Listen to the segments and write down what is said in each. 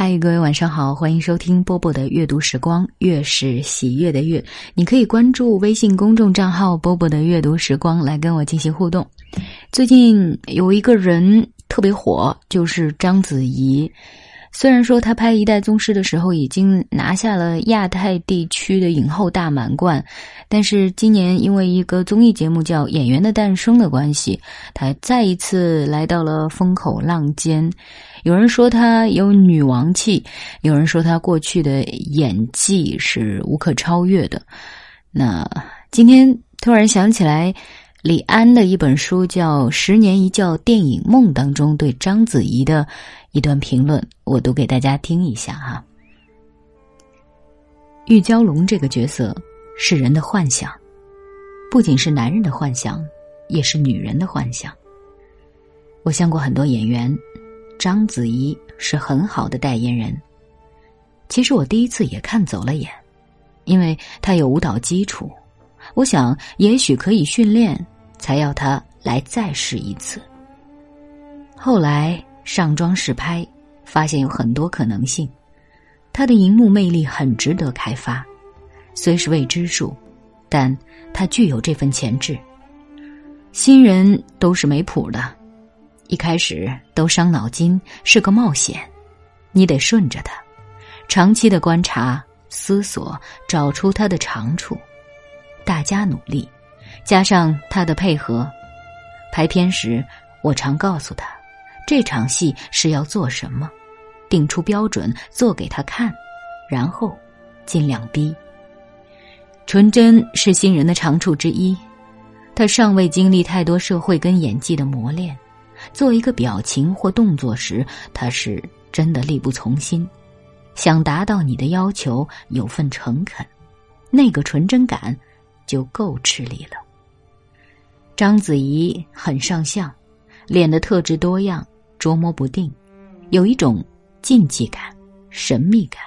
嗨，各位晚上好，欢迎收听波波的阅读时光，月是喜悦的月。你可以关注微信公众账号“波波的阅读时光”来跟我进行互动。最近有一个人特别火，就是章子怡。虽然说她拍《一代宗师》的时候已经拿下了亚太地区的影后大满贯，但是今年因为一个综艺节目叫《演员的诞生》的关系，她再一次来到了风口浪尖。有人说她有女王气，有人说她过去的演技是无可超越的。那今天突然想起来，李安的一本书叫《十年一觉电影梦》当中对章子怡的一段评论，我读给大家听一下哈。玉娇龙这个角色是人的幻想，不仅是男人的幻想，也是女人的幻想。我见过很多演员。章子怡是很好的代言人。其实我第一次也看走了眼，因为她有舞蹈基础，我想也许可以训练，才要她来再试一次。后来上妆试拍，发现有很多可能性，他的荧幕魅力很值得开发，虽是未知数，但他具有这份潜质。新人都是没谱的。一开始都伤脑筋，是个冒险，你得顺着他，长期的观察、思索，找出他的长处，大家努力，加上他的配合。拍片时，我常告诉他，这场戏是要做什么，定出标准做给他看，然后尽量逼。纯真是新人的长处之一，他尚未经历太多社会跟演技的磨练。做一个表情或动作时，他是真的力不从心，想达到你的要求，有份诚恳，那个纯真感就够吃力了。章子怡很上相，脸的特质多样，捉摸不定，有一种禁忌感、神秘感。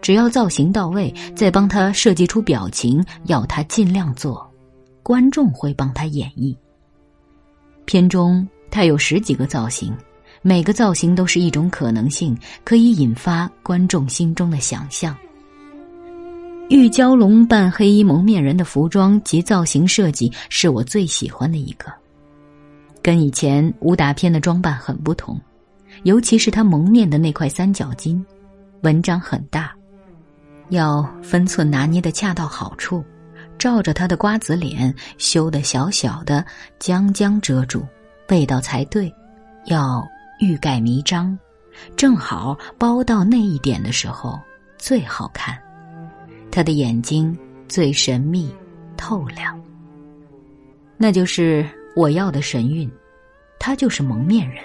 只要造型到位，再帮他设计出表情，要他尽量做，观众会帮他演绎。片中。他有十几个造型，每个造型都是一种可能性，可以引发观众心中的想象。玉娇龙扮黑衣蒙面人的服装及造型设计是我最喜欢的一个，跟以前武打片的装扮很不同，尤其是他蒙面的那块三角巾，文章很大，要分寸拿捏的恰到好处，照着他的瓜子脸修的小小的，将将遮住。味道才对，要欲盖弥彰，正好包到那一点的时候最好看。他的眼睛最神秘透亮，那就是我要的神韵。他就是蒙面人，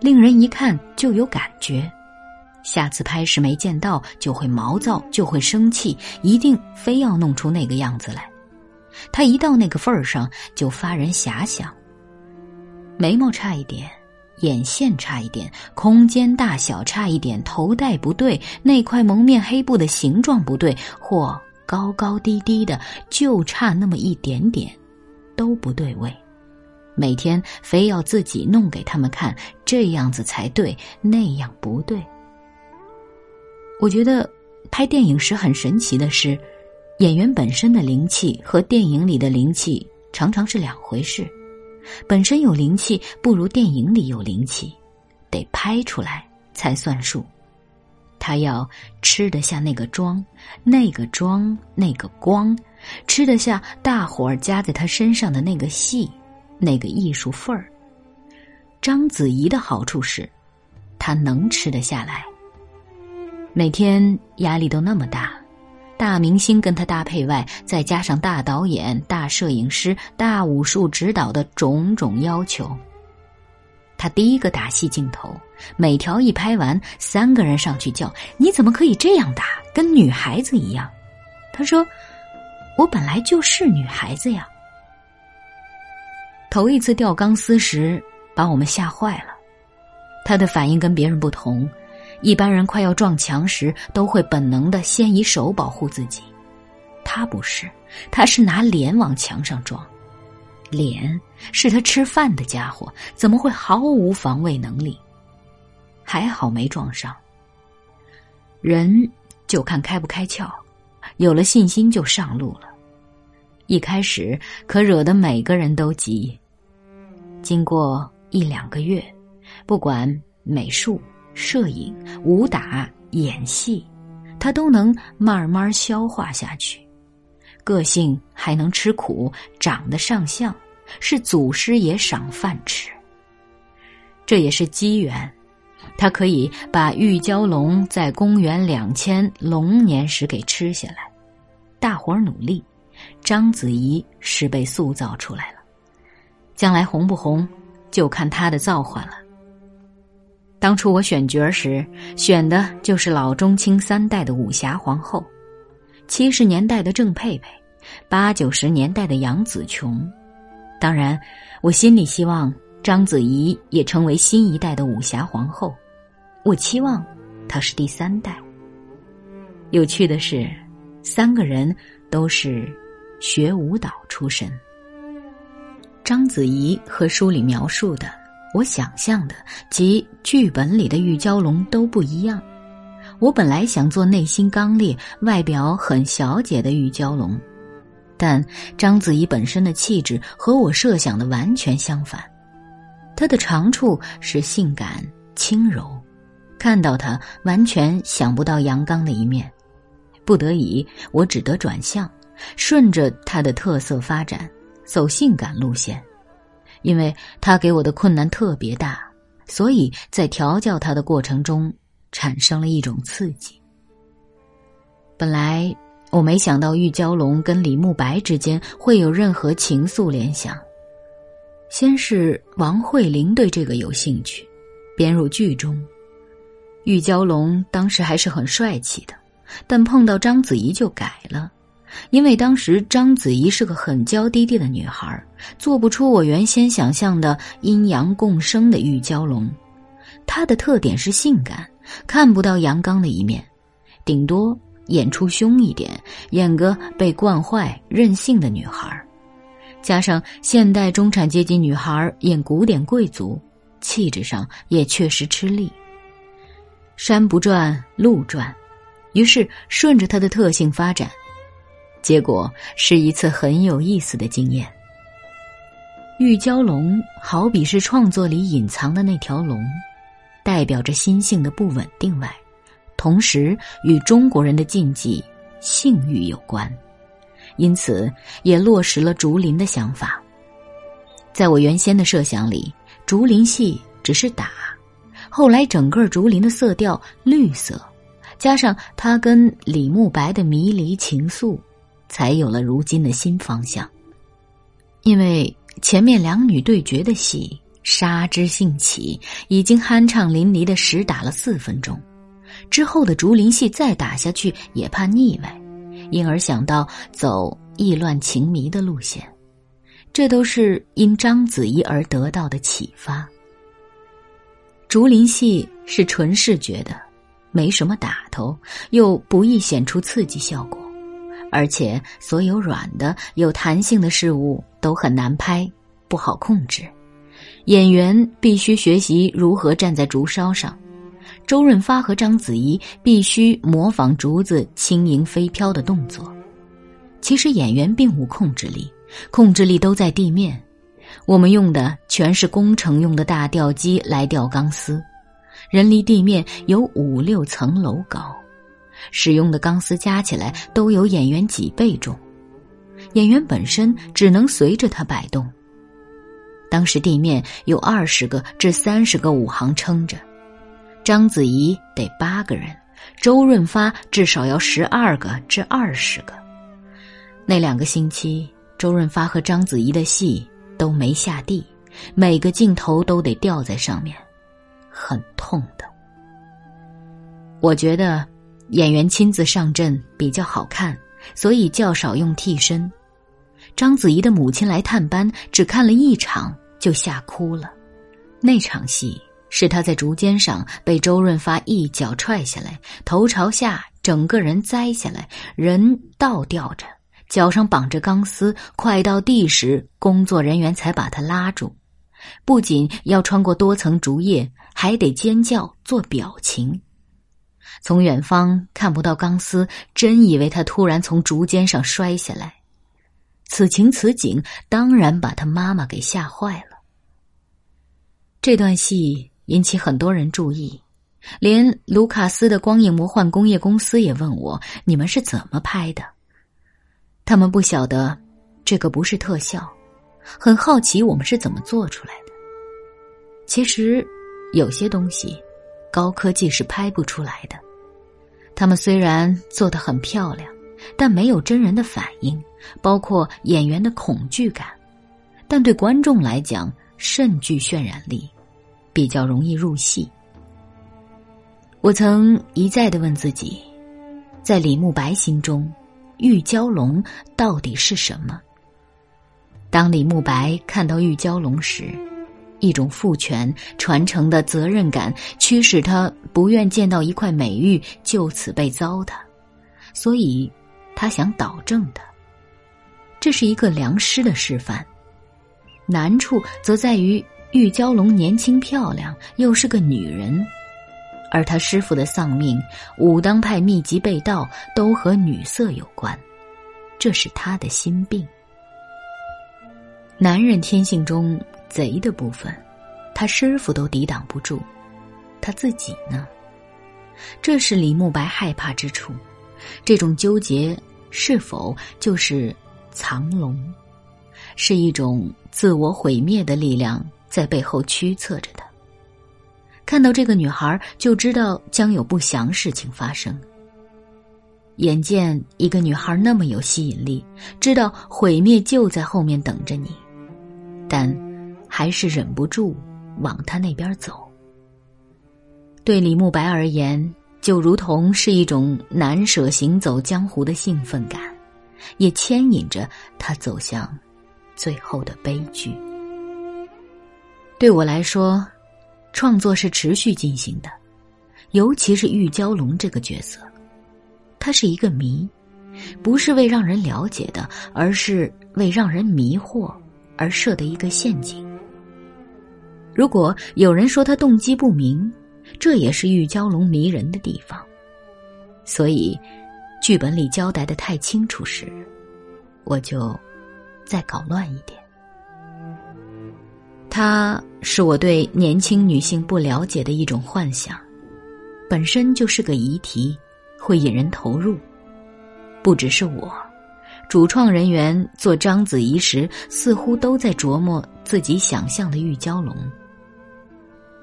令人一看就有感觉。下次拍时没见到就会毛躁，就会生气，一定非要弄出那个样子来。他一到那个份儿上，就发人遐想。眉毛差一点，眼线差一点，空间大小差一点，头戴不对，那块蒙面黑布的形状不对，或高高低低的，就差那么一点点，都不对位。每天非要自己弄给他们看，这样子才对，那样不对。我觉得拍电影时很神奇的是，演员本身的灵气和电影里的灵气常常是两回事。本身有灵气，不如电影里有灵气，得拍出来才算数。他要吃得下那个妆，那个妆，那个光，吃得下大伙儿加在他身上的那个戏，那个艺术份儿。章子怡的好处是，她能吃得下来。每天压力都那么大。大明星跟她搭配外，再加上大导演、大摄影师、大武术指导的种种要求，他第一个打戏镜头，每条一拍完，三个人上去叫：“你怎么可以这样打？跟女孩子一样？”他说：“我本来就是女孩子呀。”头一次吊钢丝时，把我们吓坏了。他的反应跟别人不同。一般人快要撞墙时，都会本能的先以手保护自己，他不是，他是拿脸往墙上撞，脸是他吃饭的家伙，怎么会毫无防卫能力？还好没撞上，人就看开不开窍，有了信心就上路了。一开始可惹得每个人都急，经过一两个月，不管美术、摄影、武打、演戏，他都能慢慢消化下去。个性还能吃苦，长得上相，是祖师爷赏饭吃。这也是机缘，他可以把玉蛟龙在公元两千龙年时给吃下来。大伙儿努力，章子怡是被塑造出来了。将来红不红，就看她的造化了。当初我选角时，选的就是老中青三代的武侠皇后。七十年代的郑佩佩，八九十年代的杨紫琼，当然，我心里希望章子怡也成为新一代的武侠皇后。我期望她是第三代。有趣的是，三个人都是学舞蹈出身。章子怡和书里描述的，我想象的及剧本里的玉娇龙都不一样。我本来想做内心刚烈、外表很小姐的玉娇龙，但章子怡本身的气质和我设想的完全相反。她的长处是性感轻柔，看到她完全想不到阳刚的一面。不得已，我只得转向，顺着他的特色发展，走性感路线。因为他给我的困难特别大，所以在调教他的过程中。产生了一种刺激。本来我没想到玉娇龙跟李慕白之间会有任何情愫联想。先是王慧玲对这个有兴趣，编入剧中。玉娇龙当时还是很帅气的，但碰到章子怡就改了，因为当时章子怡是个很娇滴滴的女孩，做不出我原先想象的阴阳共生的玉娇龙。她的特点是性感。看不到阳刚的一面，顶多演出凶一点，演个被惯坏、任性的女孩加上现代中产阶级女孩演古典贵族，气质上也确实吃力。山不转路转，于是顺着她的特性发展，结果是一次很有意思的经验。玉娇龙好比是创作里隐藏的那条龙。代表着心性的不稳定外，同时与中国人的禁忌性欲有关，因此也落实了竹林的想法。在我原先的设想里，竹林戏只是打，后来整个竹林的色调绿色，加上他跟李慕白的迷离情愫，才有了如今的新方向。因为前面两女对决的戏。杀之兴起，已经酣畅淋漓的实打了四分钟，之后的竹林戏再打下去也怕腻歪，因而想到走意乱情迷的路线，这都是因章子怡而得到的启发。竹林戏是纯视觉的，没什么打头，又不易显出刺激效果，而且所有软的、有弹性的事物都很难拍，不好控制。演员必须学习如何站在竹梢上，周润发和章子怡必须模仿竹子轻盈飞飘的动作。其实演员并无控制力，控制力都在地面。我们用的全是工程用的大吊机来吊钢丝，人离地面有五六层楼高，使用的钢丝加起来都有演员几倍重，演员本身只能随着它摆动。当时地面有二十个至三十个武行撑着，章子怡得八个人，周润发至少要十二个至二十个。那两个星期，周润发和章子怡的戏都没下地，每个镜头都得吊在上面，很痛的。我觉得演员亲自上阵比较好看，所以较少用替身。章子怡的母亲来探班，只看了一场就吓哭了。那场戏是她在竹尖上被周润发一脚踹下来，头朝下，整个人栽下来，人倒吊着，脚上绑着钢丝，快到地时，工作人员才把他拉住。不仅要穿过多层竹叶，还得尖叫做表情。从远方看不到钢丝，真以为他突然从竹尖上摔下来。此情此景，当然把他妈妈给吓坏了。这段戏引起很多人注意，连卢卡斯的光影魔幻工业公司也问我：“你们是怎么拍的？”他们不晓得这个不是特效，很好奇我们是怎么做出来的。其实，有些东西，高科技是拍不出来的。他们虽然做的很漂亮，但没有真人的反应，包括演员的恐惧感，但对观众来讲甚具渲染力。比较容易入戏。我曾一再的问自己，在李慕白心中，玉娇龙到底是什么？当李慕白看到玉娇龙时，一种父权传承的责任感驱使他不愿见到一块美玉就此被糟蹋，所以他想导正的。这是一个良师的示范，难处则在于。玉娇龙年轻漂亮，又是个女人，而他师傅的丧命、武当派秘籍被盗，都和女色有关，这是他的心病。男人天性中贼的部分，他师傅都抵挡不住，他自己呢？这是李慕白害怕之处。这种纠结是否就是藏龙？是一种自我毁灭的力量？在背后驱策着他。看到这个女孩，就知道将有不祥事情发生。眼见一个女孩那么有吸引力，知道毁灭就在后面等着你，但还是忍不住往他那边走。对李慕白而言，就如同是一种难舍行走江湖的兴奋感，也牵引着他走向最后的悲剧。对我来说，创作是持续进行的，尤其是玉娇龙这个角色，它是一个谜，不是为让人了解的，而是为让人迷惑而设的一个陷阱。如果有人说他动机不明，这也是玉娇龙迷人的地方。所以，剧本里交代的太清楚时，我就再搞乱一点。他是我对年轻女性不了解的一种幻想，本身就是个疑题，会引人投入。不只是我，主创人员做章子怡时，似乎都在琢磨自己想象的玉娇龙。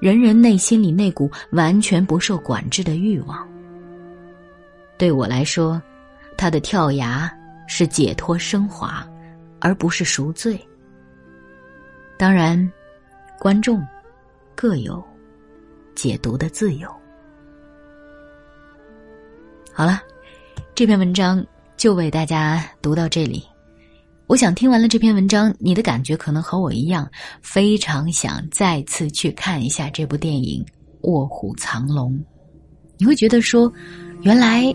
人人内心里那股完全不受管制的欲望，对我来说，他的跳崖是解脱升华，而不是赎罪。当然。观众各有解读的自由。好了，这篇文章就为大家读到这里。我想听完了这篇文章，你的感觉可能和我一样，非常想再次去看一下这部电影《卧虎藏龙》。你会觉得说，原来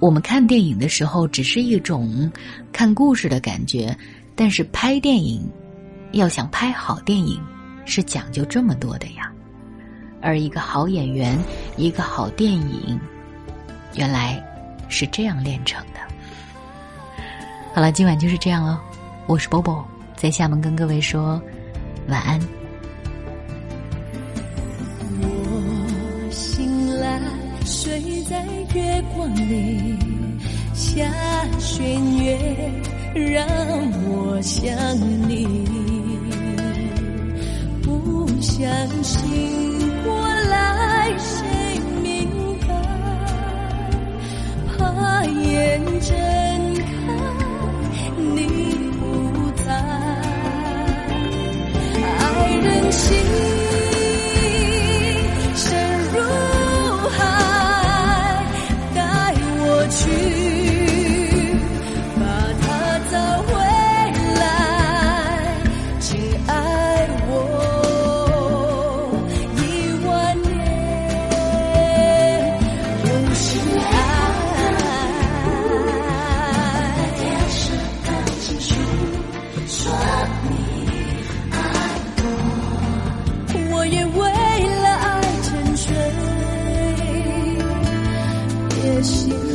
我们看电影的时候只是一种看故事的感觉，但是拍电影要想拍好电影。是讲究这么多的呀，而一个好演员，一个好电影，原来是这样练成的。好了，今晚就是这样喽，我是波波，在厦门跟各位说晚安。我醒来，睡在月光里，下弦月让我想你。不相信过来，谁明白？怕眼睁心。心。